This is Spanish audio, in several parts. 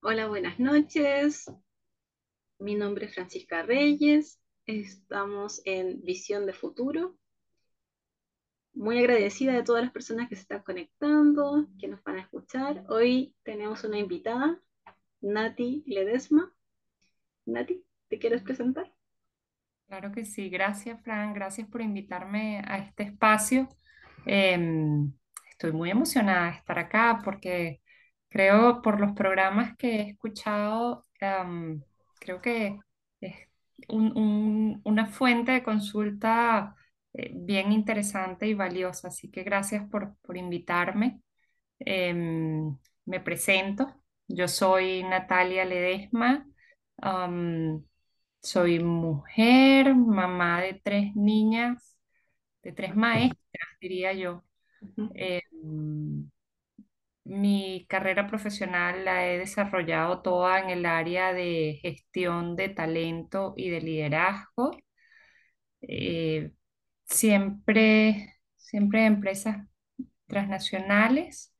Hola, buenas noches. Mi nombre es Francisca Reyes. Estamos en Visión de Futuro. Muy agradecida de todas las personas que se están conectando, que nos van a escuchar. Hoy tenemos una invitada, Nati Ledesma. Nati, ¿te quieres presentar? Claro que sí, gracias Fran, gracias por invitarme a este espacio. Em, estoy muy emocionada de estar acá porque creo por los programas que he escuchado, creo que es un- un- una fuente de consulta eh, bien interesante y valiosa, así que gracias por, por invitarme. Em, me presento, yo soy Natalia Ledesma. Soy mujer, mamá de tres niñas, de tres maestras, diría yo. Ujú, mi carrera profesional la he desarrollado toda en el área de gestión de talento y de liderazgo. Eh, siempre, siempre en empresas transnacionales.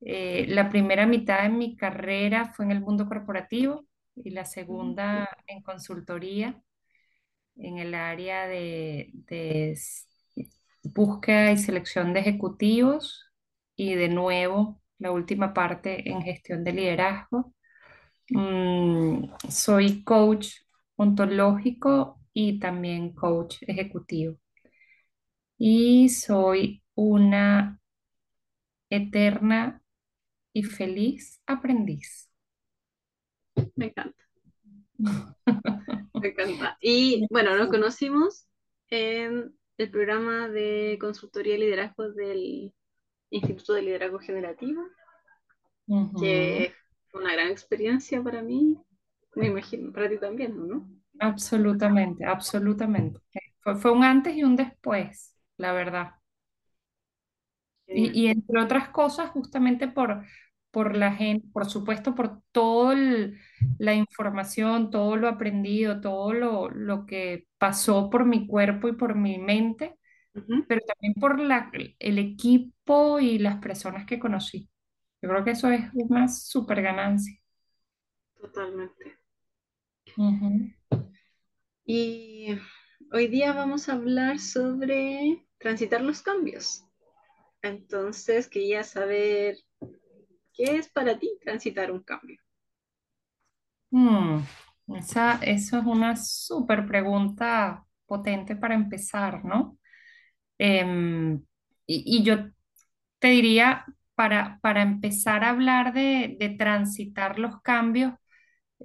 Eh, la primera mitad de mi carrera fue en el mundo corporativo y la segunda en consultoría. en el área de, búsqueda y selección de ejecutivos y de nuevo la última parte en gestión de liderazgo. Mm, soy coach ontológico y también coach ejecutivo. Y soy una eterna y feliz aprendiz. Me encanta, me encanta. Y bueno, nos conocimos en el programa de consultoría y liderazgo del Instituto de Liderazgo Generativo. Que fue una gran experiencia para mí, me imagino, para ti también, ¿no? Absolutamente, absolutamente. Fue, fue un antes y un después, la verdad. Y entre otras cosas, justamente por, por la gente, por supuesto, por toda la información, todo lo aprendido, todo lo, lo que pasó por mi cuerpo y por mi mente, Ujú, pero también por la, el equipo y las personas que conocí. Yo creo que eso es una súper ganancia. Totalmente. Y hoy día vamos a hablar sobre transitar los cambios. Entonces, quería saber qué es para ti transitar un cambio. Mm, esa, eso es una súper pregunta potente para empezar, ¿no? Em, y, y yo te diría, para, para empezar a hablar de, de transitar los cambios,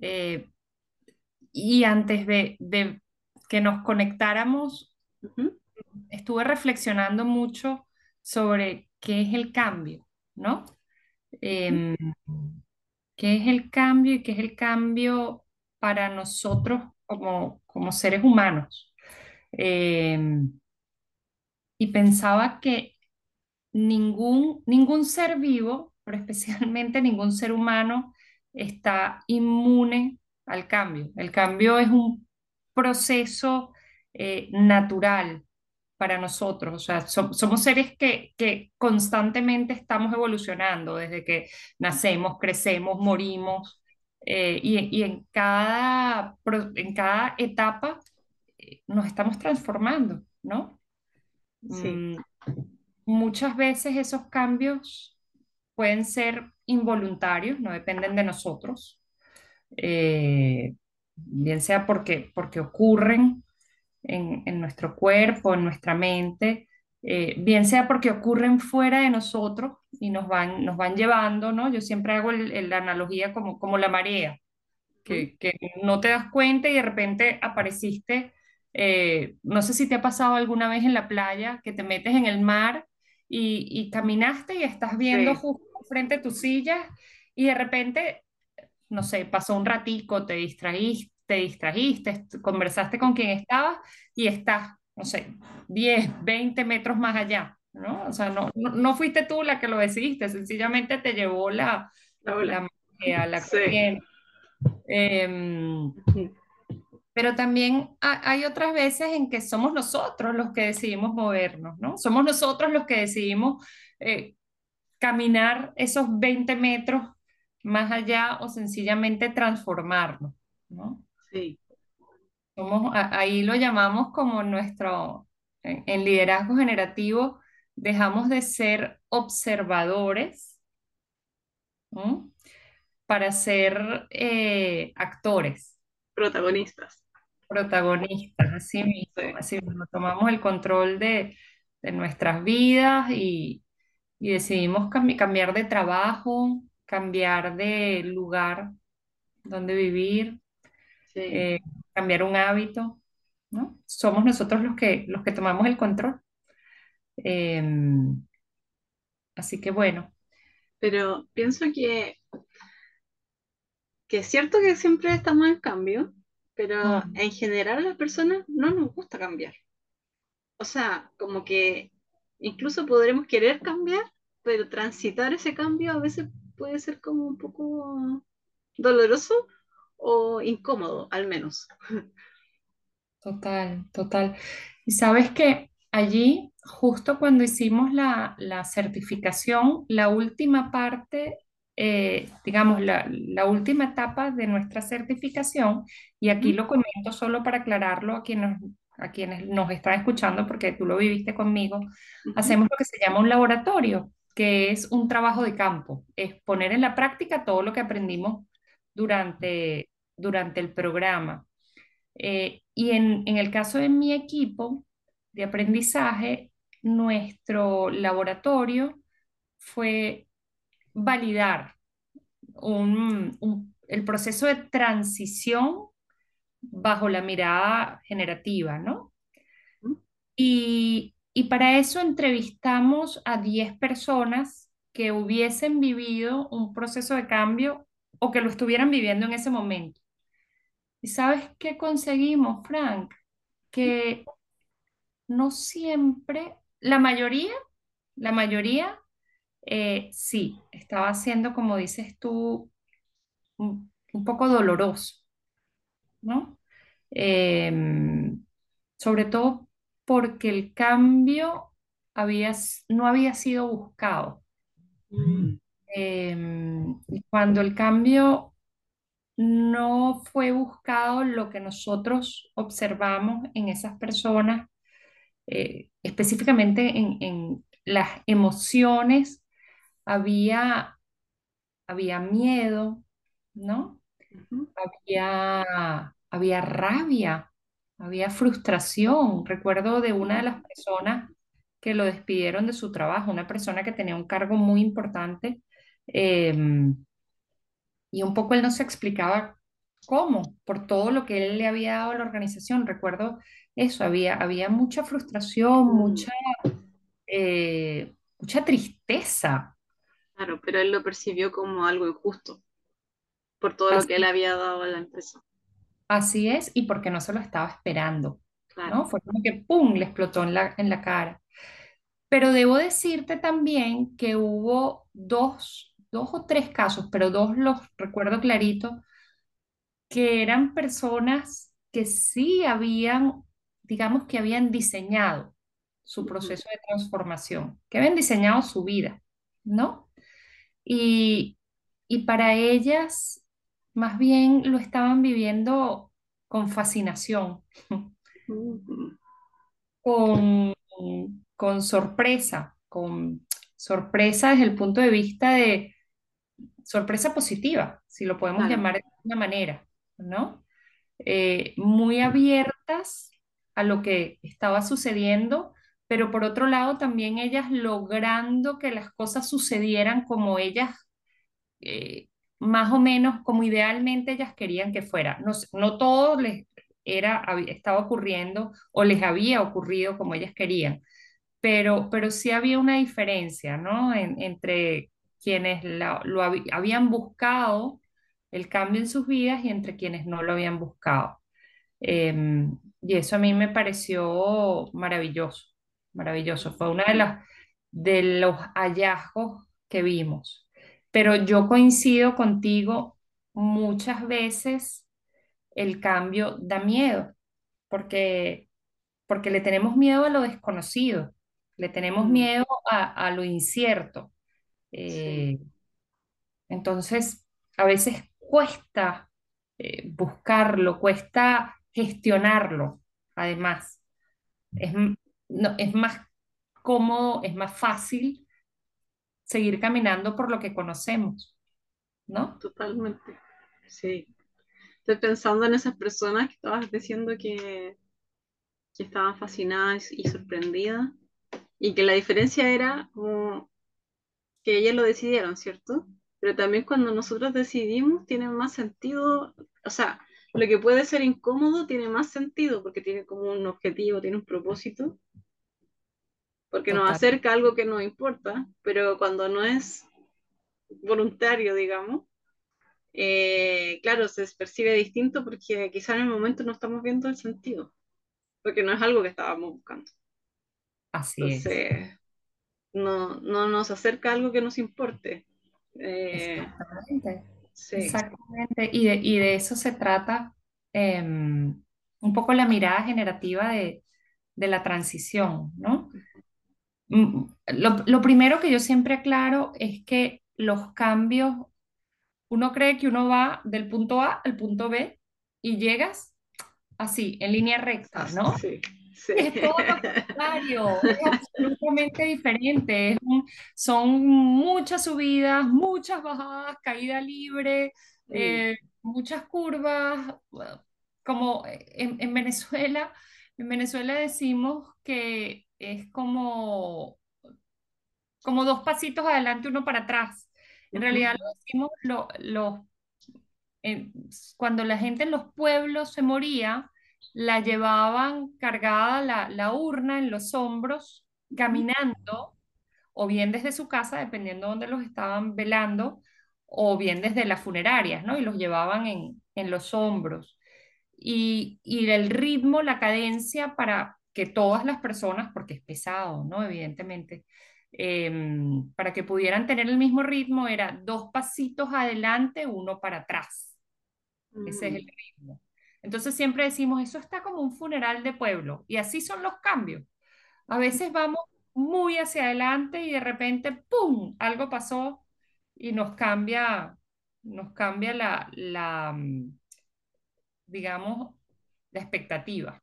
eh, y antes de, de que nos conectáramos, estuve reflexionando mucho sobre qué es el cambio, ¿no? Em, ¿qué es el cambio y qué es el cambio para nosotros como, como seres humanos? Em, y pensaba que ningún, ningún ser vivo, pero especialmente ningún ser humano, está inmune al cambio. El cambio es un proceso eh, natural para nosotros. O sea, so- somos seres que, constantemente estamos evolucionando desde que nacemos, crecemos, morimos. eh, y, y en cada, en cada etapa eh, nos estamos transformando, ¿no? Sí, Mm, Muchas veces esos cambios pueden ser involuntarios, no dependen de nosotros, eh, bien sea porque, porque ocurren en, en nuestro cuerpo, en nuestra mente, eh, bien sea porque ocurren fuera de nosotros y nos van, nos van llevando, ¿no? Yo siempre hago la analogía como, como la marea, que, que no te das cuenta y de repente apareciste, eh, no sé si te ha pasado alguna vez en la playa, que te metes en el mar y, y caminaste y estás viendo sí, justo frente a tu silla y de repente, no sé, pasó un ratico, te distraíste, te distrajiste, conversaste con quien estabas y estás, no sé, 10 20 metros más allá. ¿No? O sea, no, no, no fuiste tú la que lo decidiste, sencillamente te llevó la, la la la Sí. corriente. Pero también ha- hay otras veces en que somos nosotros los que decidimos movernos, ¿no? Somos nosotros los que decidimos eh, caminar esos 20 metros más allá o sencillamente transformarnos, ¿no? Sí, Somos, ahí lo llamamos como nuestro, en, en liderazgo generativo, dejamos de ser observadores, ¿no? para ser eh, actores, protagonistas. Protagonistas, así mismo, Sí, así mismo. Tomamos el control de, de nuestras vidas y, y decidimos cambi- cambiar de trabajo, cambiar de lugar donde vivir, sí. eh, cambiar un hábito, ¿no? Somos nosotros los que, los que tomamos el control. Em, así que bueno. Pero pienso que, que es cierto que siempre estamos en cambio, pero mm, en general a las personas no nos gusta cambiar. O sea, como que incluso podremos querer cambiar, pero transitar ese cambio a veces puede ser como un poco doloroso o incómodo, al menos. Total, total. Y sabes que allí, justo cuando hicimos la, la certificación, la última parte, eh, digamos, la, la última etapa de nuestra certificación, y aquí lo comento solo para aclararlo a quienes, a quienes nos están escuchando, porque tú lo viviste conmigo, hacemos lo que se llama un laboratorio, que es un trabajo de campo, es poner en la práctica todo lo que aprendimos durante, durante el programa. Eh, y en, en el caso de mi equipo de aprendizaje, nuestro laboratorio fue validar un- un- el proceso de transición bajo la mirada generativa, ¿no? Y, y para eso entrevistamos a 10 personas que hubiesen vivido un proceso de cambio o que lo estuvieran viviendo en ese momento. ¿Y sabes qué conseguimos, Frank? Que no siempre, la mayoría, la mayoría, eh, sí, estaba siendo, como dices tú, un, un poco doloroso, ¿no? Em, sobre todo porque el cambio había, no había sido buscado. mm, Em, cuando el cambio no fue buscado, lo que nosotros observamos en esas personas eh, específicamente en, en las emociones, había, había miedo, ¿no? Había, había rabia, había frustración. Recuerdo de una de las personas que lo despidieron de su trabajo, una persona que tenía un cargo muy importante, eh, y un poco él no se explicaba cómo, por todo lo que él le había dado a la organización. Recuerdo eso, había, había mucha frustración, Mm, mucha eh, mucha tristeza. Claro, pero él lo percibió como algo injusto por todo lo que él había dado a la empresa. así es, y porque no se lo estaba esperando, Claro. ¿no? Fue como que ¡pum! le explotó en la, en la cara. Pero debo decirte también que hubo dos, dos o tres casos, pero dos los recuerdo clarito, que eran personas que sí habían, digamos que habían diseñado su proceso de transformación, que habían diseñado su vida, ¿no? Y, y para ellas, más bien lo estaban viviendo con fascinación, con, con sorpresa, con sorpresa desde el punto de vista de sorpresa positiva, si lo podemos Claro. llamar de una manera, ¿no? Eh, muy abiertas a lo que estaba sucediendo, pero por otro lado también ellas logrando que las cosas sucedieran como ellas eh, más o menos como idealmente ellas querían que fuera. No, no todo les era, estaba ocurriendo o les había ocurrido como ellas querían, pero, pero sí había una diferencia, ¿no? En- entre quienes lo habían buscado el cambio en sus vidas y entre quienes no lo habían buscado. Em, y eso a mí me pareció maravilloso, maravilloso. Fue una de las de los hallazgos que vimos. Pero yo coincido contigo, muchas veces el cambio da miedo, porque, porque le tenemos miedo a lo desconocido, le tenemos miedo a, a lo incierto. Sí. Eh, entonces, a veces cuesta eh, buscarlo, cuesta gestionarlo, además. Es, no, es más cómodo, es más fácil seguir caminando por lo que conocemos, ¿no? Totalmente. Sí. Estoy pensando en esas personas que estabas diciendo que, que estaban fascinadas y sorprendidas y que la diferencia era como que ellas lo decidieron, ¿cierto? Pero también cuando nosotros decidimos tiene más sentido, o sea, lo que puede ser incómodo tiene más sentido porque tiene como un objetivo, tiene un propósito, porque nos acerca a algo que nos importa, pero cuando no es voluntario, digamos, eh, claro, se percibe distinto porque quizá en el momento no estamos viendo el sentido, porque no es algo que estábamos buscando. así es. No, no nos acerca a algo que nos importe. Eh, Exactamente, sí. exactamente. Y de, y de eso se trata em, un poco la mirada generativa de, de la transición, ¿no? Mm, Lo, lo primero que yo siempre aclaro es que los cambios, uno cree que uno va del punto A al punto B y llegas así, en línea recta, ¿no? Sí, sí. Es todo lo contrario, es absolutamente diferente. es un- son muchas subidas, muchas bajadas, caída libre, eh, muchas curvas. Como en, en Venezuela, en Venezuela decimos que es como, como dos pasitos adelante, uno para atrás. En realidad lo decimos lo- los en- cuando la gente en los pueblos se moría, la llevaban cargada la, la urna en los hombros, caminando, o bien desde su casa, dependiendo de dónde los estaban velando, o bien desde las funerarias, ¿no? Y los llevaban en, en los hombros. Y, y el ritmo, la cadencia para que todas las personas, porque es pesado, ¿no? Evidentemente, em, para que pudieran tener el mismo ritmo, era dos pasitos adelante, uno para atrás. Ese es el mm, ritmo. Entonces siempre decimos, eso está como un funeral de pueblo y así son los cambios. A veces vamos muy hacia adelante y de repente, ¡pum!, algo pasó y nos cambia, nos cambia la, la, mm, digamos, la expectativa,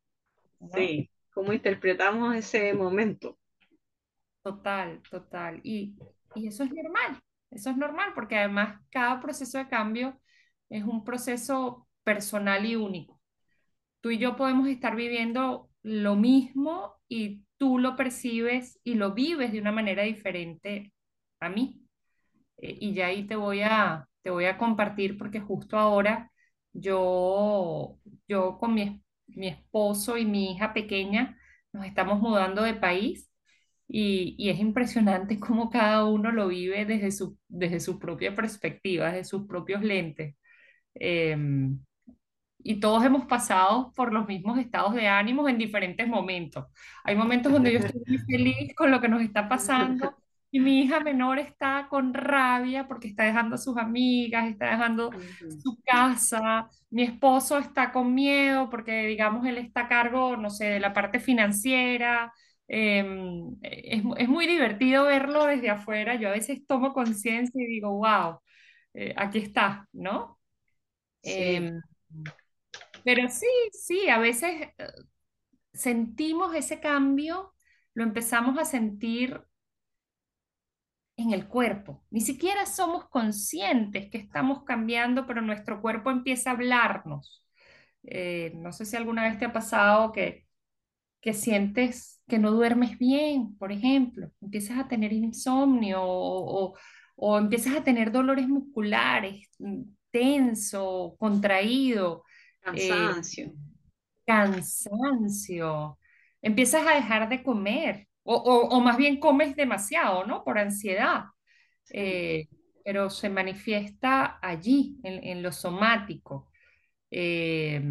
¿no? Sí, ¿cómo interpretamos ese momento? Total, total. Y, y eso es normal, eso es normal porque además cada proceso de cambio es un proceso personal y único. tú y yo podemos estar viviendo lo mismo y tú lo percibes y lo vives de una manera diferente a mí. Eh, y ya ahí te voy a, te voy a compartir porque justo ahora yo, yo con mi, mi esposo y mi hija pequeña nos estamos mudando de país y, y es impresionante cómo cada uno lo vive desde su, desde su propia perspectiva, desde sus propios lentes. Em, y todos hemos pasado por los mismos estados de ánimos en diferentes momentos. Hay momentos donde yo estoy muy feliz con lo que nos está pasando y mi hija menor está con rabia porque está dejando a sus amigas, está dejando su casa. Mi esposo está con miedo porque, digamos, él está a cargo, no sé, de la parte financiera. Em, es, es muy divertido verlo desde afuera. Yo a veces tomo conciencia y digo, wow, eh, aquí está, ¿no? Sí, Em, pero sí, sí, a veces eh, sentimos ese cambio, lo empezamos a sentir en el cuerpo. Ni siquiera somos conscientes que estamos cambiando, pero nuestro cuerpo empieza a hablarnos. Eh, no sé si alguna vez te ha pasado que, que sientes que no duermes bien, por ejemplo, empiezas a tener insomnio o, o o empiezas a tener dolores musculares, mm, tenso, contraído. eh, cansancio. cansancio, empiezas a dejar de comer, o, o- o más bien comes demasiado, ¿no? Por ansiedad, Sí. eh, pero se manifiesta allí, en, en lo somático. Eh,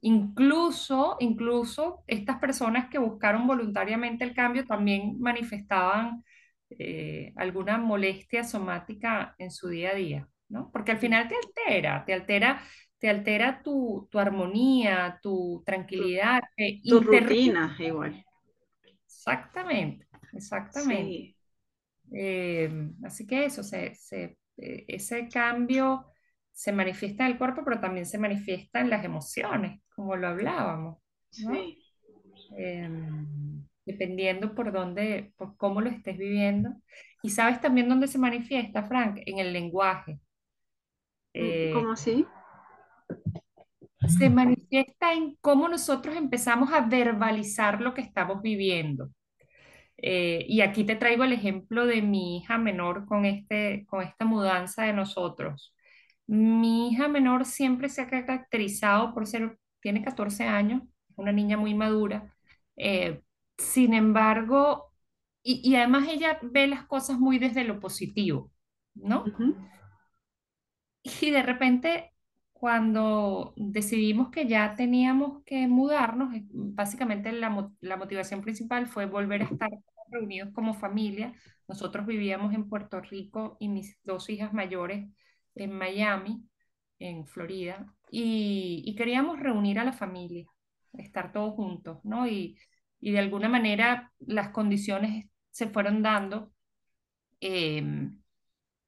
incluso, incluso estas personas que buscaron voluntariamente el cambio también manifestaban eh, alguna molestia somática en su día a día, ¿no? Porque al final te altera, te altera, te altera tu, tu armonía, tu Tu, tranquilidad, tu interrumpe. rutina igual. Exactamente, exactamente. Sí, Eh, así que eso, se, se, eh, ese cambio se manifiesta en el cuerpo, pero también se manifiesta en las emociones, como lo hablábamos, ¿no? Sí. Em, dependiendo por dónde, por cómo lo estés viviendo. Y sabes también dónde se manifiesta, Frank, en el lenguaje. Mm, Eh, ¿Cómo así? se manifiesta en cómo nosotros empezamos a verbalizar lo que estamos viviendo. Eh, y aquí te traigo el ejemplo de mi hija menor con este, con esta mudanza de nosotros. Mi hija menor siempre se ha caracterizado por ser, tiene 14 años, una niña muy madura. Eh, sin embargo, y, y además ella ve las cosas muy desde lo positivo, ¿no? Ujú, Y de repente, cuando decidimos que ya teníamos que mudarnos, eh, básicamente la, la motivación principal fue volver a estar reunidos como familia. Nosotros vivíamos en Puerto Rico y mis dos hijas mayores en Miami, en Florida, y, y queríamos reunir a la familia, estar todos juntos, ¿no? Y, y de alguna manera las condiciones se fueron dando. em,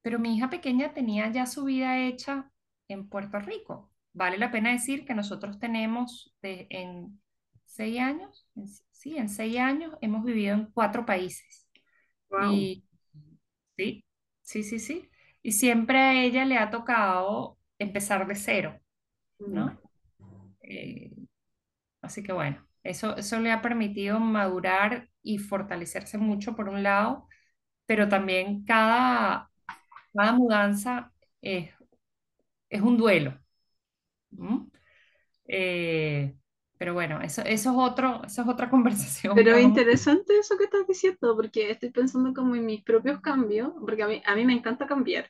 pero mi hija pequeña tenía ya su vida hecha en Puerto Rico. Vale la pena decir que nosotros tenemos de- en seis años, en- sí, en seis años hemos vivido en cuatro países. Wow. Y sí, sí, sí, sí. Y siempre a ella le ha tocado empezar de cero. ¿no? Eh, así que bueno, eso, eso le ha permitido madurar y fortalecerse mucho por un lado, pero también cada, cada mudanza es es un duelo. Eh, pero bueno, eso, eso es otro, eso es otra conversación Pero interesante eso que estás diciendo, porque estoy pensando como en mis propios cambios, porque a mí, a mí me encanta cambiar.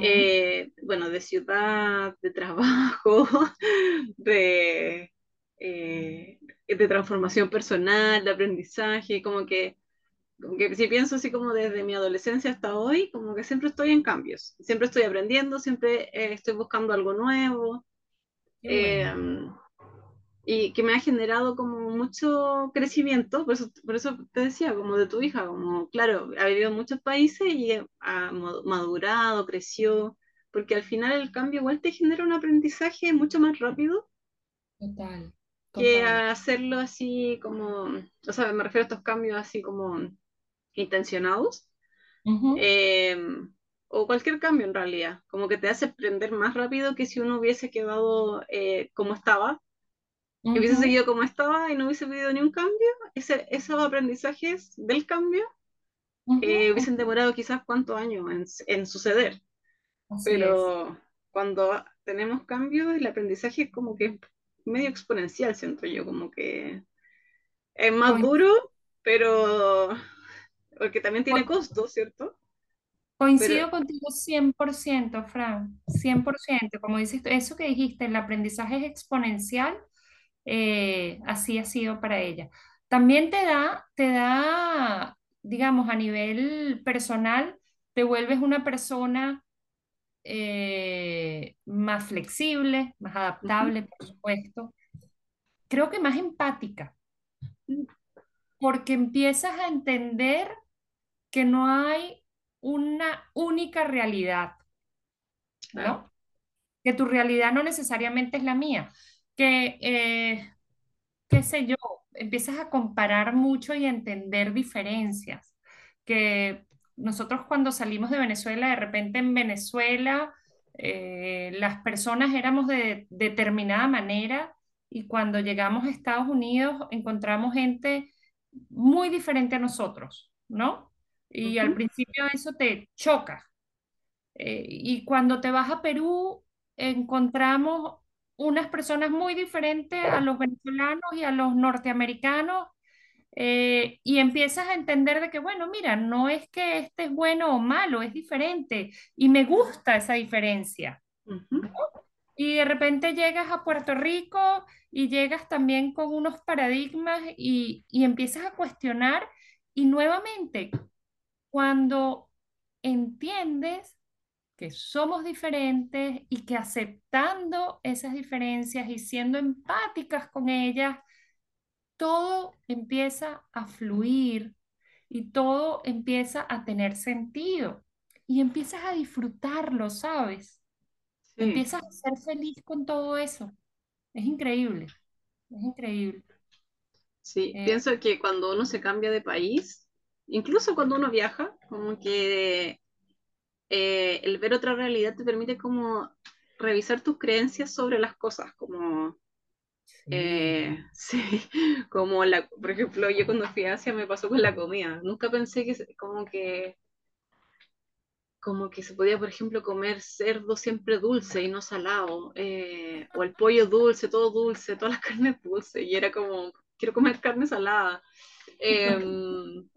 Eh, bueno, de ciudad, de trabajo, de, eh, de transformación personal, de aprendizaje, como que, como que si pienso así como desde mi adolescencia hasta hoy, como que siempre estoy en cambios, siempre estoy aprendiendo, siempre eh, estoy buscando algo nuevo. Eh, bueno, y que me ha generado como mucho crecimiento, por eso, por eso te decía, como de tu hija, como, claro, ha vivido en muchos países y ha ma- madurado, creció, porque al final el cambio igual te genera un aprendizaje mucho más rápido total, que total. hacerlo así como, o sea, me refiero a estos cambios así como intencionados, Ujú, eh, o cualquier cambio en realidad, como que te hace aprender más rápido que si uno hubiese quedado eh, como estaba y hubiese ujú, seguido como estaba y no hubiese vivido ni un cambio, ese, esos aprendizajes del cambio ujú, eh, hubiesen demorado quizás cuántos años en, en suceder. Así es. Pero cuando tenemos cambios, el aprendizaje es como que es medio exponencial, siento yo, como que es más Coin- duro, pero porque también tiene co- costos, ¿cierto? Pero, Coincido contigo 100%, Fran, 100%. Como dices, eso que dijiste, el aprendizaje es exponencial, eh, así ha sido para ella. También te da, te da, digamos, a nivel personal, te vuelves una persona eh, más flexible, más adaptable, por supuesto. Creo que más empática, porque empiezas a entender que no hay una única realidad, ¿no? Que tu realidad no necesariamente es la mía, que eh, qué sé yo, empiezas a comparar mucho y a entender diferencias. Que nosotros cuando salimos de Venezuela, de repente en Venezuela, eh, las personas éramos de determinada manera y cuando llegamos a Estados Unidos encontramos gente muy diferente a nosotros, ¿no? Y al principio eso te choca, eh, y cuando te vas a Perú, encontramos unas personas muy diferentes a los venezolanos y a los norteamericanos, eh, y empiezas a entender de que, bueno, mira, no es que este es bueno o malo, es diferente, y me gusta esa diferencia. Y de repente llegas a Puerto Rico y llegas también con unos paradigmas y, y empiezas a cuestionar, y nuevamente, cuando entiendes que somos diferentes y que aceptando esas diferencias y siendo empáticas con ellas, todo empieza a fluir y todo empieza a tener sentido. y empiezas a disfrutarlo, ¿sabes? Sí, Empiezas a ser feliz con todo eso. Es increíble, es increíble. sí. Eh, Pienso que cuando uno se cambia de país, incluso cuando uno viaja, como que eh, el ver otra realidad te permite como revisar tus creencias sobre las cosas, como, sí, eh, sí, como la, por ejemplo, yo cuando fui a Asia me pasó con la comida. Nunca pensé que como que como que se podía, por ejemplo, comer cerdo siempre dulce y no salado, eh, o el pollo dulce, todo dulce, todas las carnes dulces, y era como, quiero comer carne salada. Em,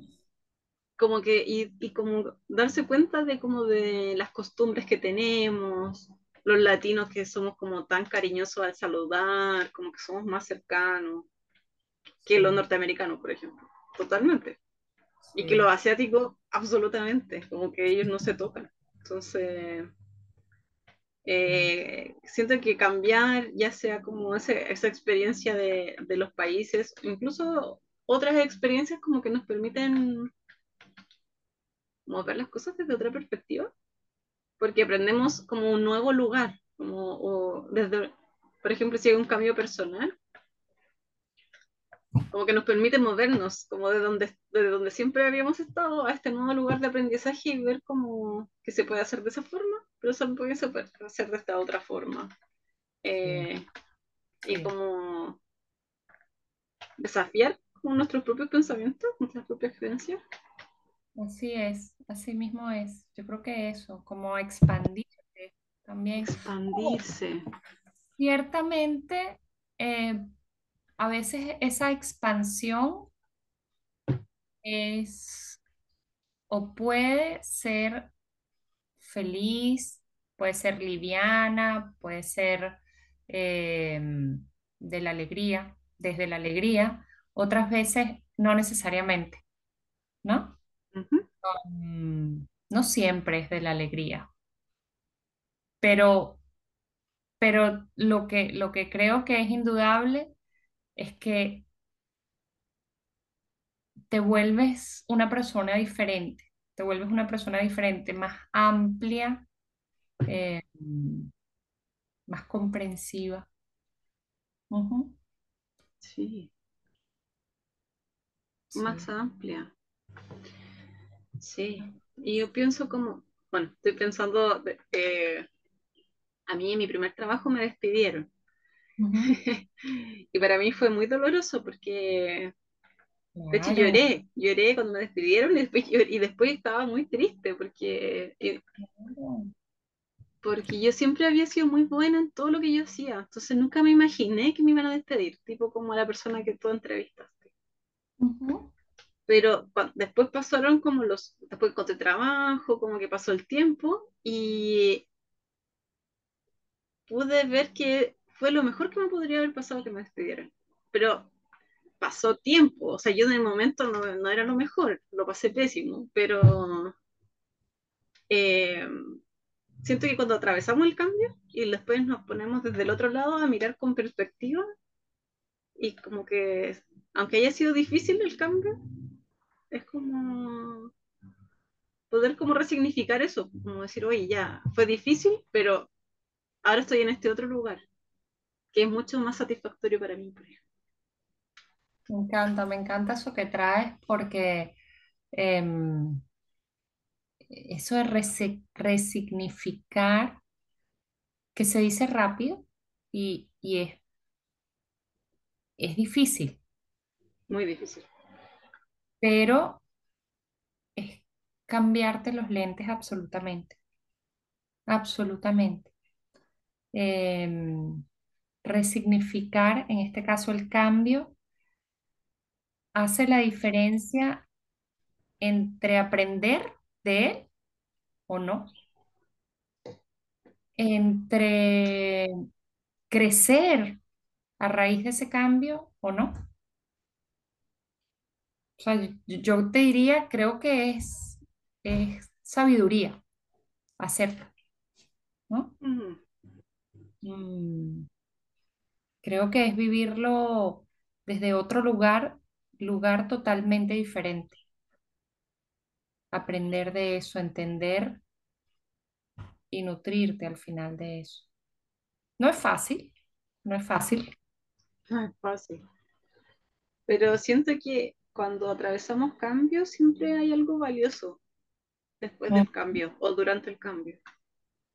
como que, y, y como darse cuenta de como de las costumbres que tenemos, los latinos que somos como tan cariñosos al saludar, como que somos más cercanos que los sí, norteamericanos, por ejemplo, totalmente. Y que los sí, asiáticos, absolutamente, como que ellos no se tocan. Entonces, eh, siento que cambiar, ya sea como ese, esa experiencia de, de los países, incluso otras experiencias como que nos permiten como ver las cosas desde otra perspectiva, porque aprendemos como un nuevo lugar, como o desde, por ejemplo, si hay un cambio personal, como que nos permite movernos, como de donde, de donde siempre habíamos estado a este nuevo lugar de aprendizaje y ver cómo que se puede hacer de esa forma, pero también se puede hacer de esta otra forma. Eh, y como desafiar como nuestros propios pensamientos, nuestras propias creencias. Así es, así mismo es. Yo creo que eso, como expandirte también. Expandirse. ciertamente, eh, a veces esa expansión es o puede ser feliz, puede ser liviana, puede ser eh, de la alegría, desde la alegría, otras veces no necesariamente, ¿no? -huh. Mm, no siempre es de la alegría, pero, pero lo que, lo que creo que es indudable es que te vuelves una persona diferente, te vuelves una persona diferente, más amplia, eh, más comprensiva. Ujú, Sí, más Sí. amplia. Sí. Y yo pienso como, bueno, estoy pensando, eh, a mí en mi primer trabajo me despidieron. Y para mí fue muy doloroso porque, de hecho, lloré, lloré cuando me despidieron y después, lloré- y después estaba muy triste porque, eh, porque yo siempre había sido muy buena en todo lo que yo hacía. Entonces nunca me imaginé que me iban a despedir, tipo como la persona que tú entrevistaste. Ujú, Pero después pasaron como los, después encontré trabajo, como que pasó el tiempo y pude ver que fue lo mejor que me podría haber pasado que me despidieran. Pero pasó tiempo, o sea, yo en el momento no, no era lo mejor, lo pasé pésimo, pero eh, siento que cuando atravesamos el cambio y después nos ponemos desde el otro lado a mirar con perspectiva y como que, aunque haya sido difícil el cambio, es como poder como resignificar eso, como decir, oye, ya, fue difícil, pero ahora estoy en este otro lugar, que es mucho más satisfactorio para mí. Me encanta, me encanta eso que traes porque em, eso de resi- resignificar, que se dice rápido y, y es, es difícil, Muy difícil. pero es cambiarte los lentes absolutamente, absolutamente. Em, resignificar, en este caso el cambio, hace la diferencia entre aprender de él o no, entre crecer a raíz de ese cambio o no. O sea, yo, yo te diría, creo que es, es sabiduría hacerlo, ¿no? Mm, Mm, creo que es vivirlo desde otro lugar, lugar totalmente diferente, aprender de eso, entender. y nutrirte al final de eso. No es fácil, no es fácil. No es fácil. Pero siento que cuando atravesamos cambios siempre hay algo valioso después del cambio o durante el cambio.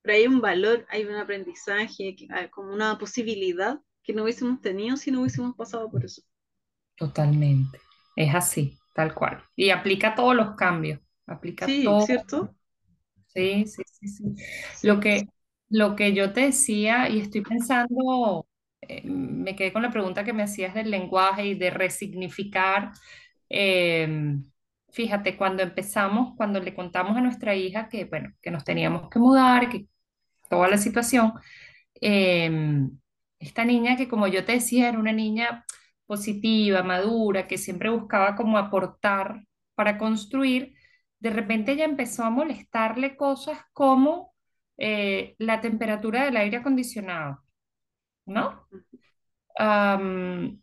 Pero hay un valor, hay un aprendizaje, hay como una posibilidad que no hubiésemos tenido si no hubiésemos pasado por eso. Totalmente. Es así, tal cual. Y aplica todos los cambios, aplica Sí, todo. ¿cierto? Sí, sí, sí, sí. Lo que, lo que yo te decía, y estoy pensando, eh, me quedé con la pregunta que me hacías del lenguaje y de resignificar. Eh, fíjate, cuando empezamos, cuando le contamos a nuestra hija que, bueno, que nos teníamos que mudar, que toda la situación, eh, esta niña que como yo te decía, era una niña positiva, madura, que siempre buscaba como aportar para construir, de repente ella empezó a molestarle cosas como eh, la temperatura del aire acondicionado, ¿no?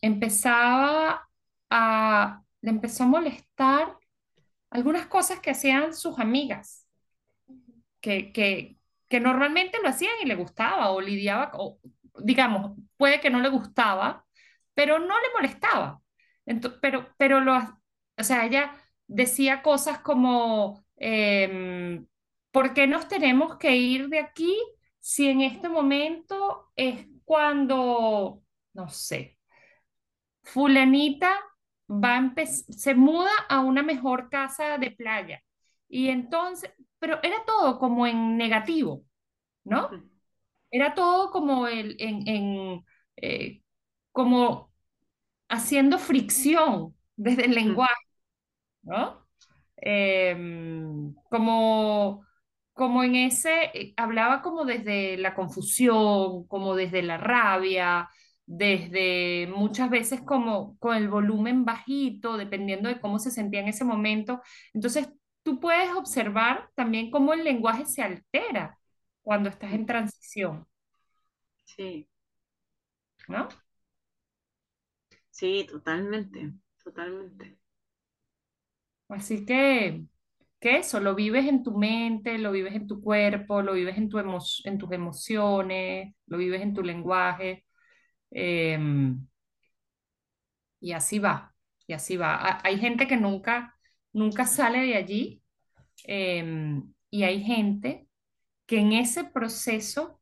Empezaba a, le empezó a molestar algunas cosas que hacían sus amigas que, que, que normalmente lo hacían y le gustaba o lidiaba, o digamos, puede que no le gustaba, pero no le molestaba. Ento- pero, pero lo, o sea, ella decía cosas como, em, ¿por qué nos tenemos que ir de aquí si en este momento es cuando, no sé, fulanita va a se muda a una mejor casa de playa? Y entonces, pero era todo como en negativo, ¿no? Era todo como el, en, en, eh, como haciendo fricción desde el lenguaje, ¿no? Em, como, como en ese, eh, hablaba como desde la confusión, como desde la rabia, desde muchas veces como con el volumen bajito, dependiendo de cómo se sentía en ese momento. Entonces, tú puedes observar también cómo el lenguaje se altera cuando estás en transición, Sí, ¿no? sí, totalmente, totalmente. Así que, que eso, lo vives en tu mente, lo vives en tu cuerpo, lo vives en tu emo- en tus emociones, lo vives en tu lenguaje, em, y así va, y así va. Ha- Hay gente que nunca, nunca sale de allí, em, y hay gente que en ese proceso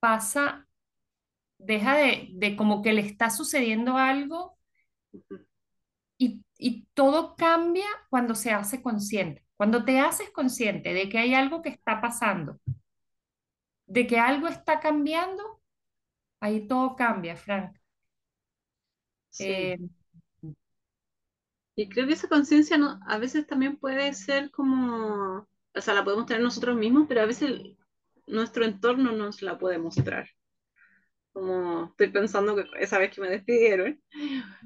pasa, deja de, de como que le está sucediendo algo y, y todo cambia cuando se hace consciente. Cuando te haces consciente de que hay algo que está pasando, de que algo está cambiando, ahí todo cambia, Frank. Sí. Eh, Y creo que esa conciencia no, a veces también puede ser como, o sea, la podemos tener nosotros mismos, pero a veces el- nuestro entorno nos la puede mostrar. Como estoy pensando que esa vez que me despidieron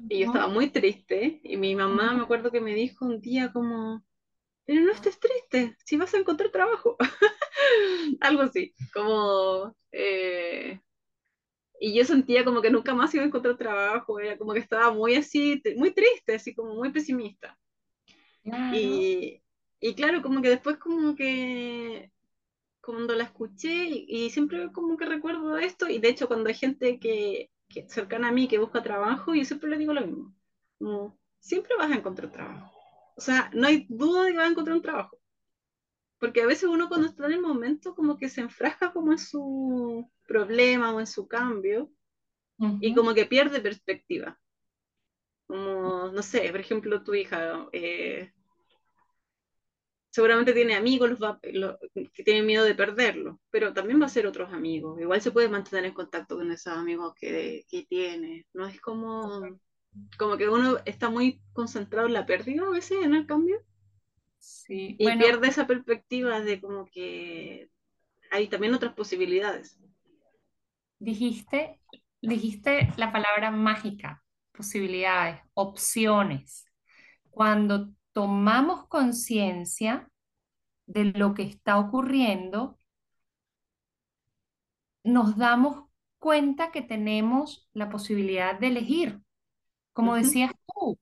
y yo estaba muy triste y mi mamá me acuerdo que me dijo un día como, no estés triste, si vas a encontrar trabajo. Algo así, como... eh, y yo sentía como que nunca más iba a encontrar trabajo, era como que estaba muy así, muy triste, así como muy pesimista. Claro. Y, y claro, como que después como que cuando la escuché y, y siempre como que recuerdo esto y de hecho cuando hay gente que, que cercana a mí que busca trabajo, yo siempre le digo lo mismo, como, siempre vas a encontrar trabajo. O sea, no hay duda de que vas a encontrar un trabajo, porque a veces uno cuando está en el momento como que se enfrasca como en su problema o en su cambio y como que pierde perspectiva. Como, no sé, por ejemplo, tu hija, eh, seguramente tiene amigos los va- lo- que tienen miedo de perderlo, pero también va a ser otros amigos. Igual se puede mantener en contacto con esos amigos que, que tiene. No es como, como que uno está muy concentrado en la pérdida a veces, en el cambio, Sí, y bueno, pierde esa perspectiva de como que hay también otras posibilidades. dijiste, dijiste la palabra mágica, posibilidades, opciones. Cuando tomamos conciencia de lo que está ocurriendo, nos damos cuenta que tenemos la posibilidad de elegir. Como decías tú,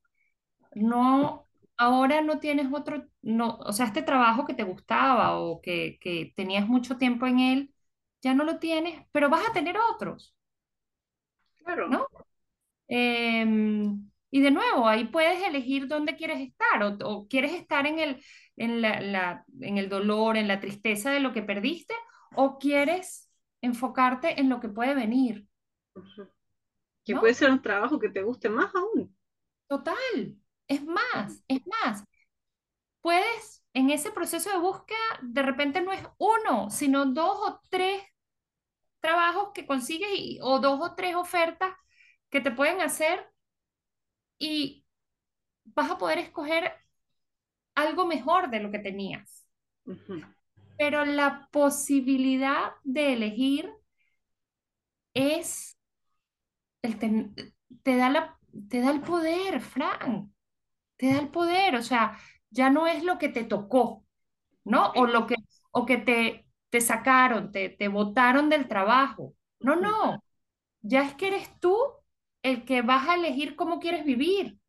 no, ahora no tienes otro, no, o sea, este trabajo que te gustaba o que, que tenías mucho tiempo en él, ya no lo tienes, pero vas a tener otros, Claro. ¿no? Em, y de nuevo, ahí puedes elegir dónde quieres estar o, o quieres estar en el, en la, la- en el dolor, en la tristeza de lo que perdiste o quieres enfocarte en lo que puede venir, Ujú. Que puede ser un trabajo que te guste más aún. Total, es más, es más. Puedes, en ese proceso de búsqueda, de repente no es uno, sino dos o tres trabajos que consigues y- o dos o tres ofertas que te pueden hacer y vas a poder escoger algo mejor de lo que tenías. Pero la posibilidad de elegir es, el ten- te da la, te da el poder, Fran, te da el poder, o sea, ya no es lo que te tocó, ¿no? O lo que, o que te, te sacaron, te, te botaron del trabajo. No, no, ya es que eres tú el que vas a elegir cómo quieres vivir,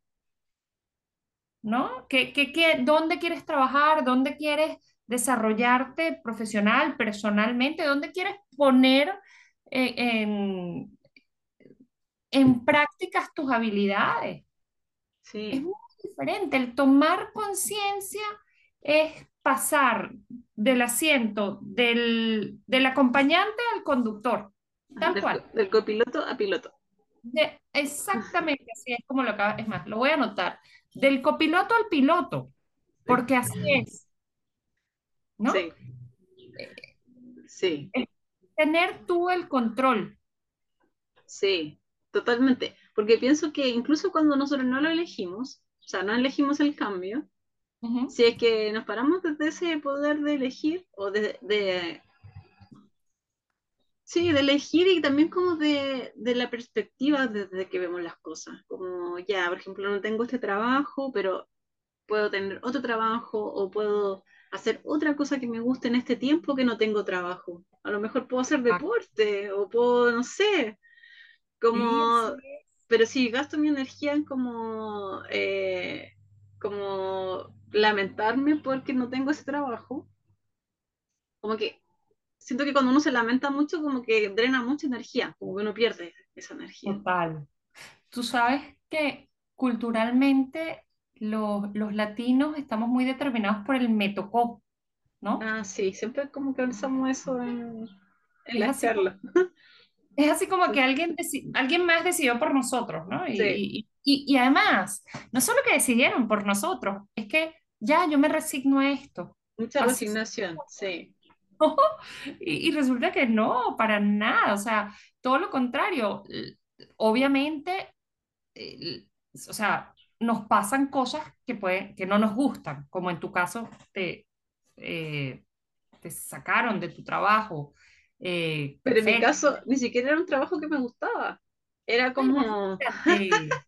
¿no? ¿Qué, qué, qué- dónde quieres trabajar? ¿Dónde quieres desarrollarte profesional, personalmente? ¿Dónde quieres poner eh, en, en prácticas tus habilidades? Es Sí. muy diferente. El tomar conciencia es pasar del asiento del, del acompañante al conductor, tal Del, cual. del copiloto a piloto. De- exactamente así es como lo acaba. Es más, lo voy a anotar. Del copiloto al piloto, porque así es, ¿no? Sí. Sí. Es tener tú el control. Sí. Totalmente. Porque pienso que incluso cuando nosotros no lo elegimos, o sea, no elegimos el cambio, si es que nos paramos desde ese poder de elegir o de, de Sí, de elegir y también como de, de la perspectiva desde que vemos las cosas. Como ya, por ejemplo, no tengo este trabajo, pero puedo tener otro trabajo o puedo hacer otra cosa que me guste en este tiempo que no tengo trabajo. A lo mejor puedo hacer deporte o puedo, no sé, como, es. pero si gasto mi energía en como, eh, como lamentarme porque no tengo ese trabajo, como que siento que cuando uno se lamenta mucho, como que drena mucha energía, como que uno pierde esa energía. Total. Tú sabes que culturalmente los, los latinos estamos muy determinados por el me tocó, ¿no? Ah, sí, siempre como que pensamos eso en, en Es las así como, charlas. Es así como que alguien, alguien más decidió por nosotros, ¿no? Y, sí, y, y, y además, no solo que decidieron por nosotros, es que ya yo me resigno a esto. mucha resignación, sí, Y, y resulta que no, para nada, o sea, todo lo contrario. Obviamente, eh, o sea, nos pasan cosas que pueden, que no nos gustan, como en tu caso te, eh, te sacaron de tu trabajo. Eh, pero en mi caso ni siquiera era un trabajo que me gustaba. Era como, imagínate,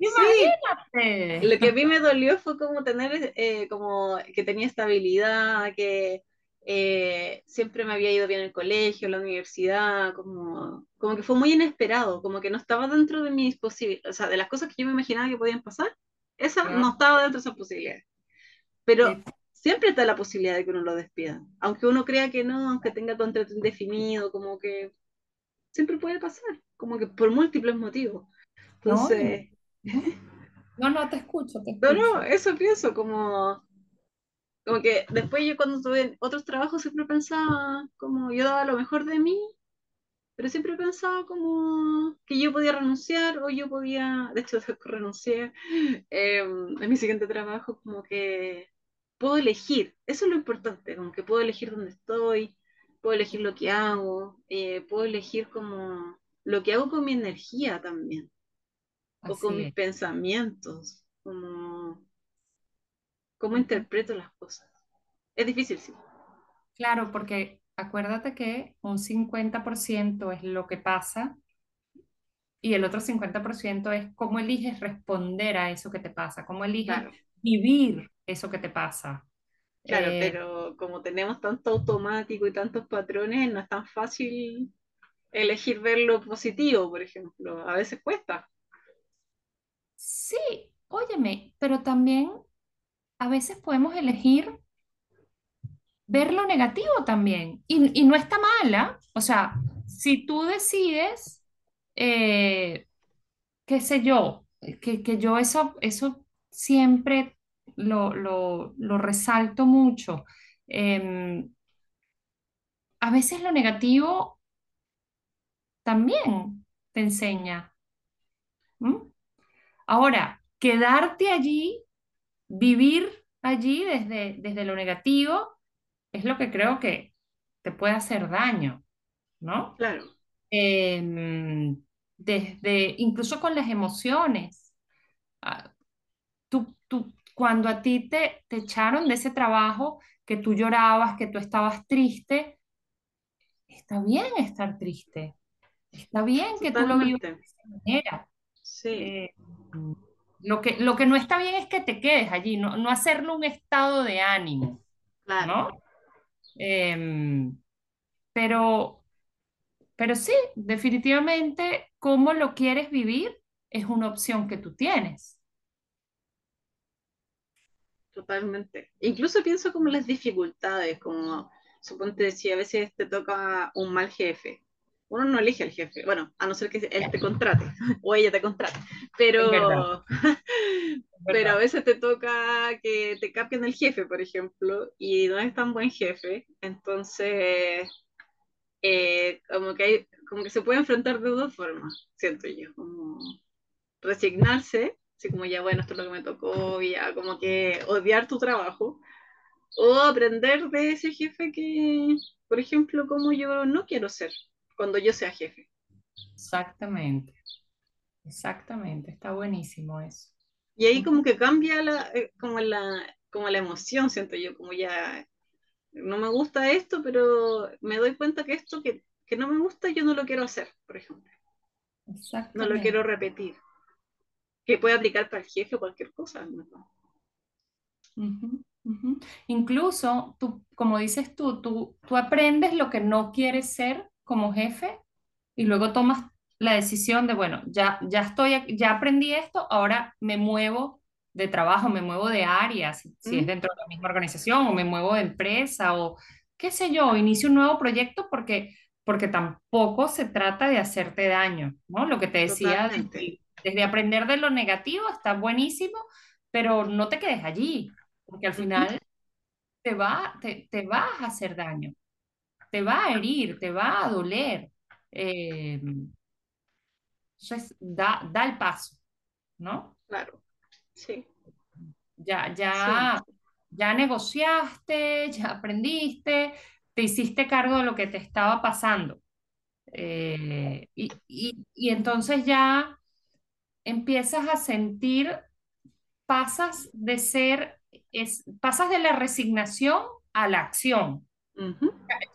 sí, imagínate. lo que a mí me dolió fue como tener, eh, como que tenía estabilidad, que eh, siempre me había ido bien en el colegio, en la universidad, como, como que fue muy inesperado, como que no estaba dentro de mis posibilidades, o sea, de las cosas que yo me imaginaba que podían pasar, esa no Claro, estaba dentro de esas posibilidades. Pero siempre está la posibilidad de que uno lo despida, aunque uno crea que no, aunque tenga contrato indefinido, como que siempre puede pasar, como que por múltiples motivos. no, Entonces, ujú. No, no, te escucho, te no, no, escucho. eso pienso, como, como que después yo cuando tuve otros trabajos siempre pensaba, como yo daba lo mejor de mí, pero siempre pensaba como que yo podía renunciar o yo podía, de hecho renuncié eh, en mi siguiente trabajo, como que puedo elegir, eso es lo importante, como que puedo elegir dónde estoy, puedo elegir lo que hago, eh, puedo elegir como lo que hago con mi energía también, o con mis pensamientos, como cómo interpreto las cosas. Es difícil, sí. Claro, porque acuérdate que un 50% es lo que pasa y el otro 50% es cómo eliges responder a eso que te pasa, cómo eliges Claro, vivir eso que te pasa. claro, Eh, pero como tenemos tanto automático y tantos patrones, no es tan fácil elegir ver lo positivo, por ejemplo. A veces cuesta. sí, óyeme, pero también a veces podemos elegir ver lo negativo también. Y, y no está mala. O sea, si tú decides, eh, qué sé yo, que, que yo eso, eso siempre lo, lo, lo resalto mucho. Em, a veces lo negativo también te enseña. Ahora, quedarte allí, vivir allí desde, desde lo negativo, es lo que creo que te puede hacer daño, ¿no? Claro, Em, desde, incluso con las emociones. Ah, tú, tú, cuando a ti te, te echaron de ese trabajo, que tú llorabas, que tú estabas triste, está bien estar triste, está bien que tú lo vivas de esa manera. Sí, Eh, lo que, lo que no está bien es que te quedes allí, no, no hacerlo un estado de ánimo, claro, ¿no? Em, pero, pero sí, definitivamente, cómo lo quieres vivir es una opción que tú tienes. Totalmente. Incluso pienso como las dificultades, como suponte si a veces te toca un mal jefe. Uno no elige al jefe, bueno, a no ser que él te contrate o ella te contrate, pero, pero a veces te toca que te cambien el jefe, por ejemplo, y no es tan buen jefe, entonces eh, como que hay, como que se puede enfrentar de dos formas, siento yo, como resignarse, así como ya bueno, esto es lo que me tocó, y ya como que odiar tu trabajo, o aprender de ese jefe que, por ejemplo, como yo no quiero ser cuando yo sea jefe. Exactamente, exactamente, está buenísimo eso. Y ahí como que cambia la, eh, como la, como la emoción, siento yo, como ya no me gusta esto, pero me doy cuenta que esto que, que no me gusta yo no lo quiero hacer, por ejemplo, no lo quiero repetir, que puede aplicar para el jefe o cualquier cosa. ¿no? Ujú, ujú. Incluso, tú, como dices tú, tú, tú aprendes lo que no quieres ser como jefe y luego tomas la decisión de, bueno, ya, ya estoy, ya aprendí esto, ahora me muevo de trabajo, me muevo de área, si, si es dentro de la misma organización, o me muevo de empresa, o qué sé yo, inicio un nuevo proyecto porque, porque tampoco se trata de hacerte daño, ¿no? Lo que te decía, Totalmente. Desde, aprender de lo negativo está buenísimo, pero no te quedes allí, porque al final te va, te, te vas a hacer daño, te va a herir, te va a doler. Eh, entonces, da, da el paso, ¿no? Claro, sí, Ya, sí, ya, ya negociaste, ya aprendiste, te hiciste cargo de lo que te estaba pasando. Eh, y, y, y entonces ya empiezas a sentir, pasas de ser, es, pasas de la resignación a la acción.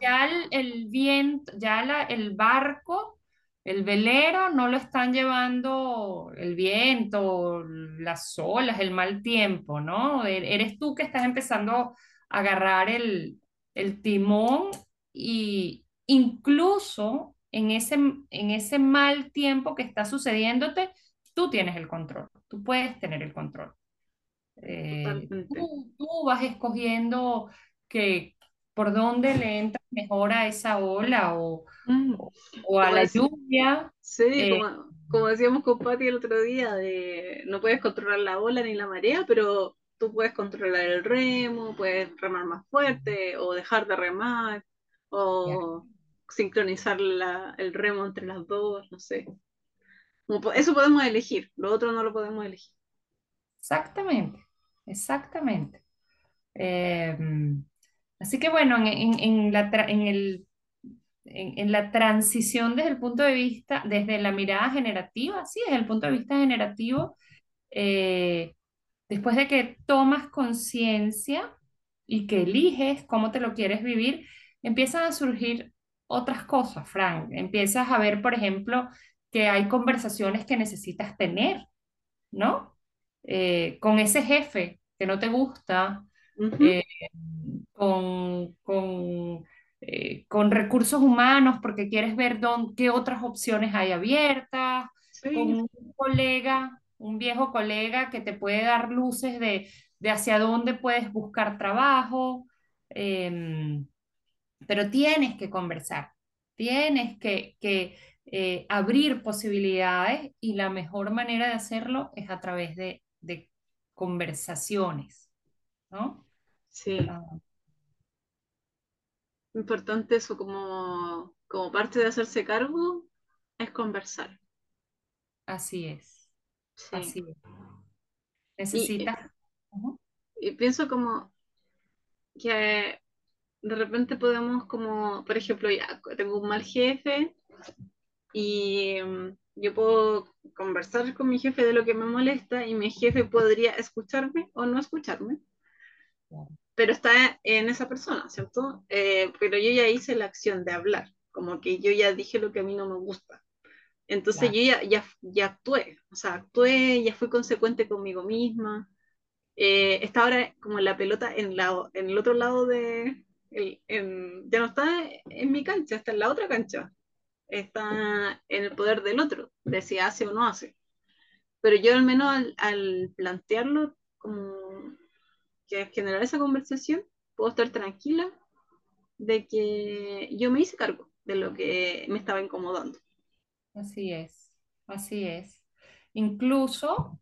ya el, el viento, ya la- el barco, el velero, no lo están llevando el viento, las olas, el mal tiempo, ¿no? E- Eres tú que estás empezando a agarrar el, el timón y incluso en ese, en ese mal tiempo que está sucediéndote, tú tienes el control, tú puedes tener el control. Eh, tú, tú vas escogiendo que por dónde le entras mejor a esa ola o, Mm, o, o a la decía, lluvia. sí, Eh, como, como decíamos con Pati el otro día, de no puedes controlar la ola ni la marea, pero tú puedes controlar el remo, puedes remar más fuerte o dejar de remar o sincronizar la- el remo entre las dos, no sé. Eso podemos elegir, lo otro no lo podemos elegir. exactamente, exactamente. Eh, así que bueno, en, en- la, en el, en la transición desde el punto de vista, desde la mirada generativa, sí, desde el punto de vista generativo, eh, después de que tomas conciencia y que eliges cómo te lo quieres vivir, empiezan a surgir otras cosas, Frank. Empiezas a ver, por ejemplo, que hay conversaciones que necesitas tener, ¿no? Eh, con ese jefe que no te gusta, eh, con, con, eh, con recursos humanos porque quieres ver dónde, qué otras opciones hay abiertas, con un colega, un viejo colega que te puede dar luces de, de hacia dónde puedes buscar trabajo, em, pero tienes que conversar, tienes que, que, eh, abrir posibilidades y la mejor manera de hacerlo es a través de, de conversaciones, ¿no? Sí, Ah, importante eso como, como parte de hacerse cargo es conversar. así es, Sí. así es. Y, Necesitas... Y pienso como que de repente podemos como, por ejemplo, ya tengo un mal jefe y mm, yo puedo conversar con mi jefe de lo que me molesta y mi jefe podría escucharme o no escucharme, pero está en esa persona, ¿cierto? Eh, pero yo ya hice la acción de hablar, como que yo ya dije lo que a mí no me gusta. Entonces yo ya, ya, ya actué, o sea, actué, ya fui consecuente conmigo misma. Eh, está ahora como la pelota en, la, en el otro lado de... El, en, ya no está en mi cancha, está en la otra cancha. Está en el poder del otro, de si hace o no hace. Pero yo al menos al, plantearlo, como que generar esa conversación, puedo estar tranquila de que yo me hice cargo de lo que me estaba incomodando. así es, así es. Incluso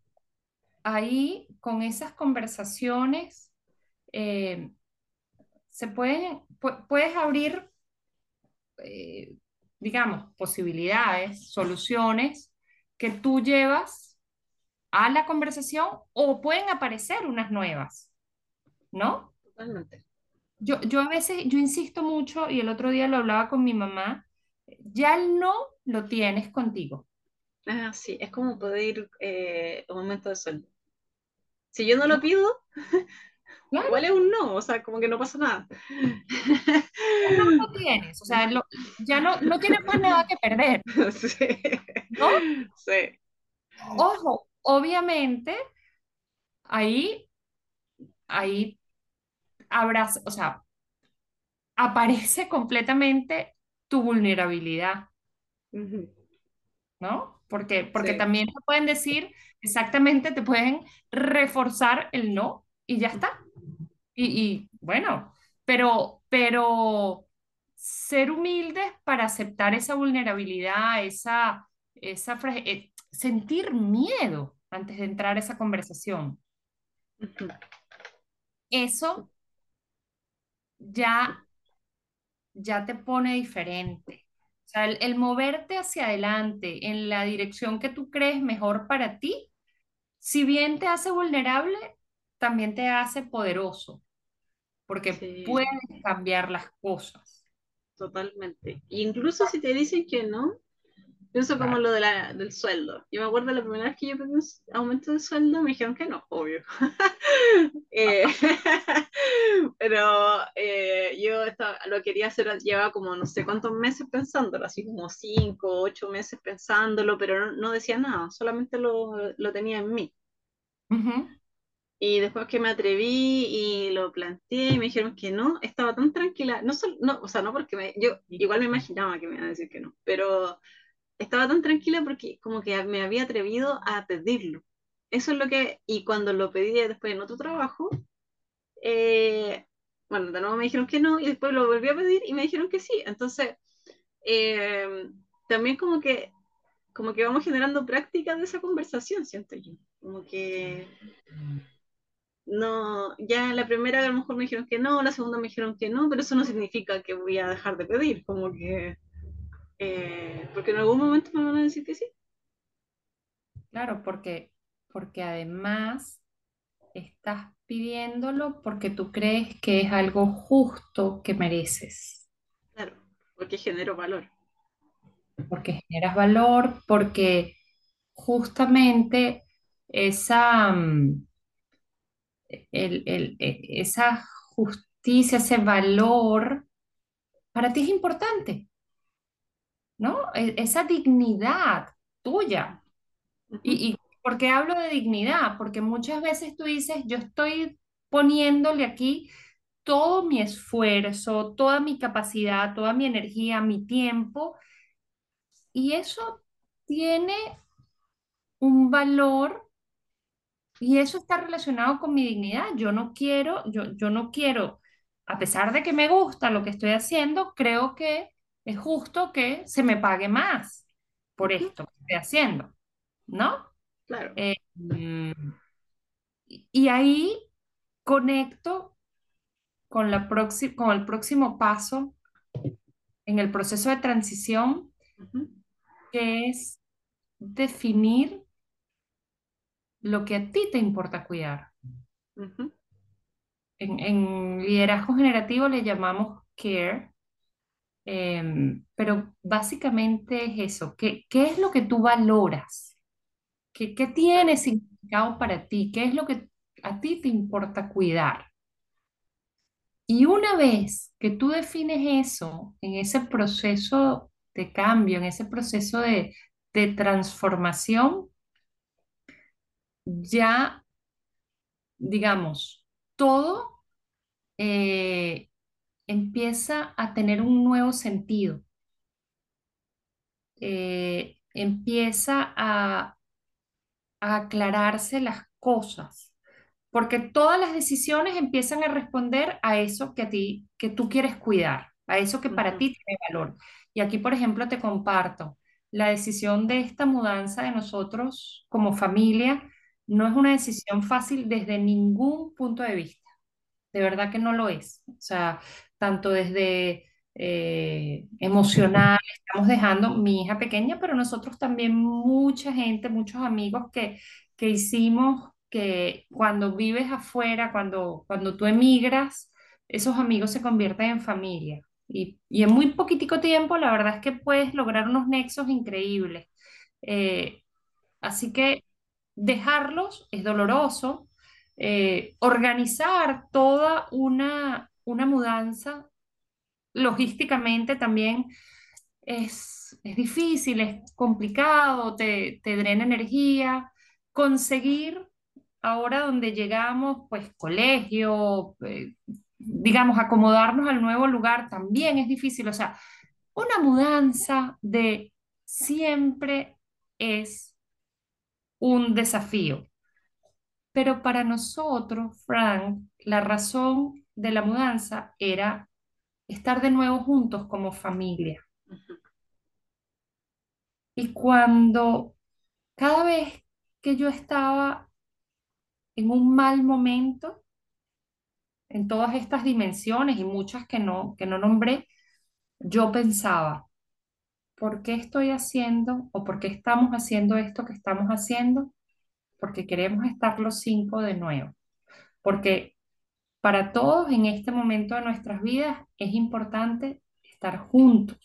ahí con esas conversaciones eh, se pueden, pu- puedes abrir, eh, digamos, posibilidades, soluciones que tú llevas a la conversación o pueden aparecer unas nuevas, ¿no? Totalmente. Yo, yo a veces, yo insisto mucho y el otro día lo hablaba con mi mamá, ya el no lo tienes contigo. Ah, sí, es como pedir eh, un aumento de sueldo. Si yo no lo Claro, igual es un no, o sea, como que no pasa nada. no lo tienes, o sea, lo- ya no, no tienes más nada que perder, Sí, ¿no? sí. Ojo, obviamente ahí, ahí o sea, aparece completamente tu vulnerabilidad, ¿no? Porque, porque Sí. también te pueden decir exactamente, te pueden reforzar el no y ya está. Y, y, bueno, pero, pero ser humildes para aceptar esa vulnerabilidad, esa, esa, eh, sentir miedo antes de entrar a esa conversación. Eso ya ya te pone diferente. O sea, el, el moverte hacia adelante en la dirección que tú crees mejor para ti, si bien te hace vulnerable, también te hace poderoso, porque Sí, puedes cambiar las cosas. totalmente. Incluso si te dicen que no, pienso como Claro. lo de la, del sueldo. Yo me acuerdo la primera vez que yo pedí un aumento de sueldo, me dijeron que no, obvio. Eh, pero eh, yo estaba- lo quería hacer, llevaba como no sé cuántos meses pensándolo, así como cinco, ocho meses pensándolo, pero no, no decía nada, solamente lo, lo tenía en mí. Ujú, Y después que me atreví y lo planteé y me dijeron que no, estaba tan tranquila, no, sol- no o sea, no porque me, yo igual me imaginaba que me iban a decir que no, pero estaba tan tranquila porque como que me había atrevido a pedirlo. Eso es lo que, y cuando lo pedí después en otro trabajo, eh, bueno, de nuevo me dijeron que no y después lo volví a pedir y me dijeron que sí. Entonces, eh, también como que, como que vamos generando práctica de esa conversación, siento yo. Como que no, ya la primera a lo mejor me dijeron que no, la segunda me dijeron que no, pero eso no significa que voy a dejar de pedir, como que, eh, porque en algún momento me van a decir que sí. Claro, porque, porque además estás pidiéndolo porque tú crees que es algo justo que mereces, Claro, porque genero valor. porque generas valor, porque justamente esa, mm, el- el- e- esa justicia, ese valor, para ti es importante, ¿no? E- Esa dignidad tuya. ¿Y, y por qué hablo de dignidad? Porque muchas veces tú dices, yo estoy poniéndole aquí todo mi esfuerzo, toda mi capacidad, toda mi energía, mi tiempo, y eso tiene un valor Y eso está relacionado con mi dignidad. Yo no quiero, yo, yo no quiero, a pesar de que me gusta lo que estoy haciendo, creo que es justo que se me pague más por esto que estoy haciendo, ¿no? claro. Eh, y ahí conecto con la con el próximo paso en el proceso de transición, que es definir lo que a ti te importa cuidar. En, en liderazgo generativo le llamamos care, em, pero básicamente es eso. ¿Qué, qué es lo que tú valoras? ¿Qué, qué tiene significado para ti? ¿Qué es lo que a ti te importa cuidar? Y una vez que tú defines eso en ese proceso de cambio, en ese proceso de, de transformación, ya, digamos, todo eh, empieza a tener un nuevo sentido, eh, empieza a, a aclararse las cosas, porque todas las decisiones empiezan a responder a eso que a ti, que tú quieres cuidar, a eso que para ti tiene valor. Y aquí, por ejemplo, te comparto, la decisión de esta mudanza de nosotros como familia no es una decisión fácil desde ningún punto de vista. De verdad que no lo es. O sea, tanto desde eh, emocional, estamos dejando mi hija pequeña, pero nosotros también mucha gente, muchos amigos que, que hicimos que cuando vives afuera, cuando, cuando tú emigras, esos amigos se convierten en familia. Y, y en muy poquitico tiempo, la verdad es que puedes lograr unos nexos increíbles. Eh, Así que dejarlos es doloroso. Eh, organizar toda una, una mudanza logísticamente también es, es difícil, es complicado, te, te drena energía. Conseguir ahora donde llegamos, pues colegio, eh, digamos, acomodarnos al nuevo lugar también es difícil. O sea, una mudanza de siempre es un desafío. Pero para nosotros, Frank, la razón de la mudanza era estar de nuevo juntos como familia. Y cuando cada vez que yo estaba en un mal momento, en todas estas dimensiones y muchas que no, que no nombré, yo pensaba, ¿por qué estoy haciendo o por qué estamos haciendo esto que estamos haciendo? Porque queremos estar los cinco de nuevo. Porque Para todos en este momento de nuestras vidas es importante estar juntos.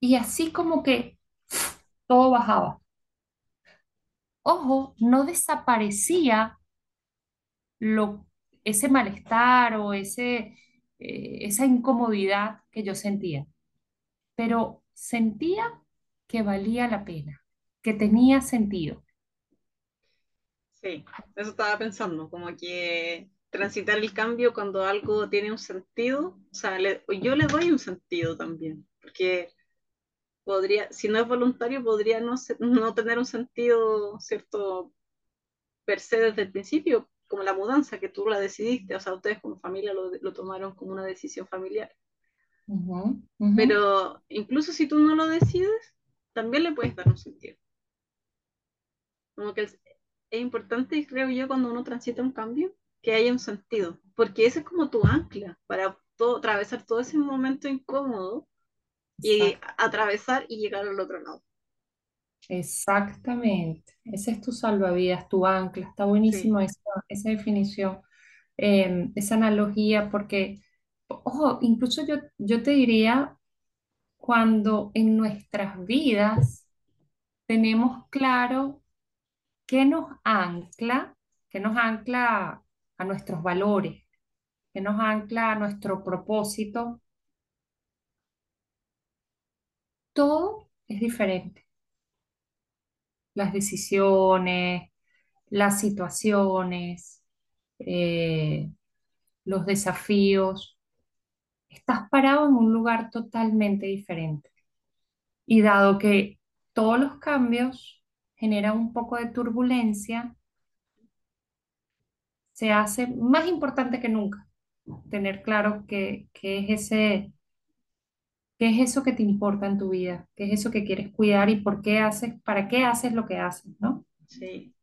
Y así como que todo bajaba. Ojo, no desaparecía lo, ese malestar o ese, eh, esa incomodidad que yo sentía, pero sentía que valía la pena, que tenía sentido. Sí, eso estaba pensando, como que transitar el cambio cuando algo tiene un sentido, o sea, yo le doy un sentido también, porque podría, si no es voluntario, podría no, no tener un sentido, ¿cierto? Per se desde el principio, como la mudanza, que tú la decidiste, o sea, ustedes como familia lo tomaron como una decisión familiar. Ujú, ujú, Pero incluso si tú no lo decides, también le puedes dar un sentido. Como que es, importante, creo yo, cuando uno transita un cambio, que haya un sentido, porque ese es como tu ancla para todo, atravesar todo ese momento incómodo y Exacto. atravesar y llegar al otro lado. Exactamente. Ese es tu salvavidas, tu ancla. Está Sí. buenísimo esa, esa definición, eh, esa analogía, porque, ojo, incluso yo, yo te diría, cuando en nuestras vidas tenemos claro qué nos ancla, qué nos ancla a nuestros valores, qué nos ancla a nuestro propósito, todo es diferente. Las decisiones, las situaciones, eh, los desafíos. Estás parado en un lugar totalmente diferente. Y dado que todos los cambios genera un poco de turbulencia, se hace más importante que nunca tener claro qué, es ese, qué es eso que te importa en tu vida, qué es eso que quieres cuidar y por qué haces, para qué haces lo que haces, ¿no? Sí.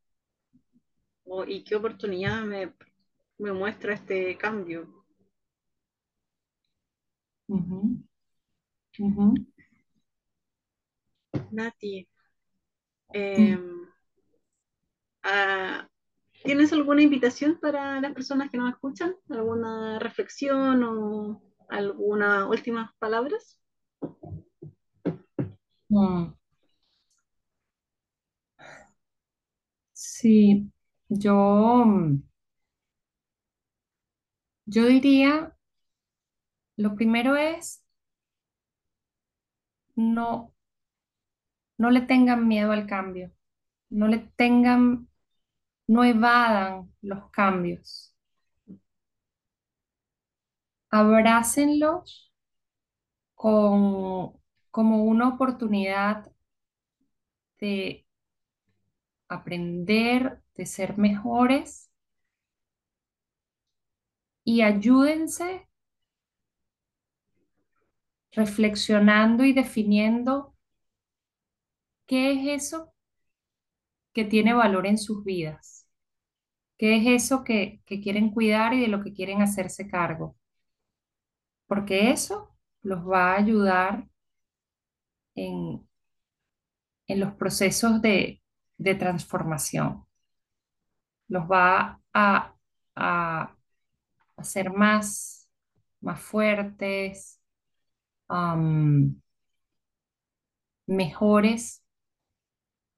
Oh, y qué oportunidad me muestra este cambio. Ujú, ujú. Nati, em, ah, ¿tienes alguna invitación para las personas que nos escuchan? ¿Alguna reflexión o algunas últimas palabras? Mm. Sí, yo, mm, yo diría, lo primero es no, no le tengan miedo al cambio, no le tengan, no evadan los cambios, abrácenlos con, como una oportunidad de aprender, de ser mejores. Y ayúdense reflexionando y definiendo qué es eso que tiene valor en sus vidas, qué es eso que, que quieren cuidar y de lo que quieren hacerse cargo, porque eso los va a ayudar en, en los procesos de, de transformación, los va a, a hacer más, más fuertes, mejores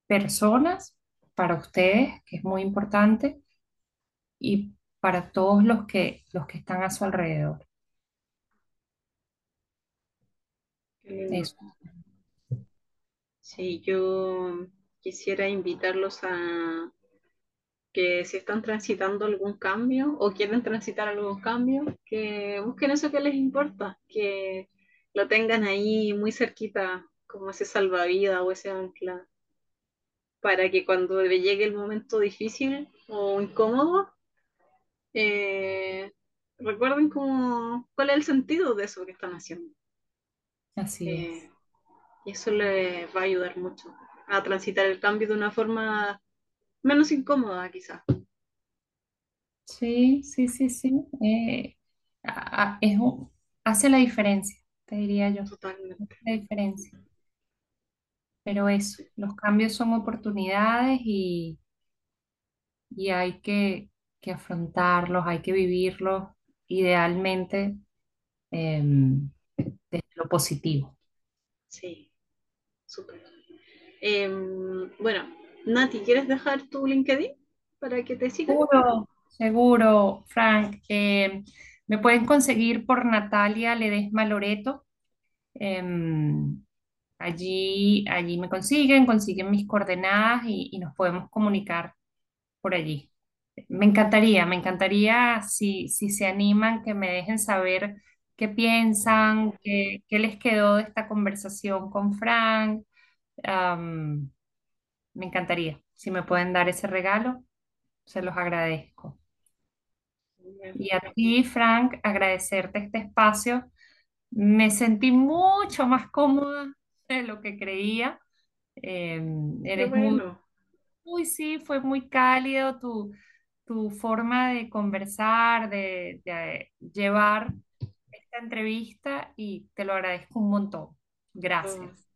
personas para ustedes, que es muy importante, y para todos los que, los que están a su alrededor. Eso. Sí, yo quisiera invitarlos a que si están transitando algún cambio o quieren transitar algún cambio, que busquen eso que les importa, que lo tengan ahí muy cerquita, como ese salvavidas o ese ancla, para que cuando llegue el momento difícil o incómodo, eh, recuerden cómo, cuál es el sentido de eso que están haciendo. Así Eh, es. y eso les va a ayudar mucho a transitar el cambio de una forma menos incómoda, quizás. Sí, sí, sí, sí. Eh, a- a- es un- hace la diferencia, te diría yo. Totalmente. La diferencia. Pero eso, los cambios son oportunidades y, y hay que, que afrontarlos, hay que vivirlos idealmente em, desde lo positivo. Sí, súper. Em, bueno, Nati, ¿quieres dejar tu LinkedIn para que te sigan? Seguro, seguro, Frank. Eh, me pueden conseguir por Natalia Ledesma Loreto. Em, allí, allí me consiguen, consiguen mis coordenadas y, nos podemos comunicar por allí. Me encantaría, me encantaría si, si se animan que me dejen saber qué piensan, qué, qué les quedó de esta conversación con Frank. Am, me encantaría. Si me pueden dar ese regalo, se los agradezco. Y a ti, Frank, agradecerte este espacio. Me sentí mucho más cómoda de lo que creía. Eh, eres muy, bueno. muy, sí, fue muy cálido tu, tu forma de conversar, de, de llevar esta entrevista y te lo agradezco un montón. Oh, Gracias.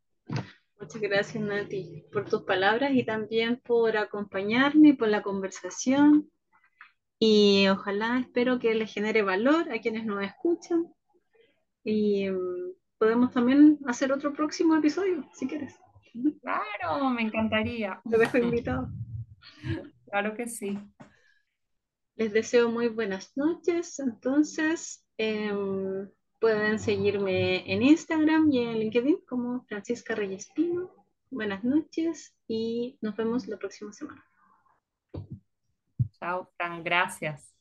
muchas gracias, Nati, por tus palabras y también por acompañarme, por la conversación. Y ojalá, espero que les genere valor a quienes nos escuchan. Y em, podemos también hacer otro próximo episodio, si quieres. Claro, me encantaría. Te dejo invitado. Claro que sí. Les deseo muy buenas noches. Entonces, em, pueden seguirme en Instagram y en LinkedIn como Francisca Reyes Pino. Buenas noches y nos vemos la próxima semana. Chao, Frank. Gracias.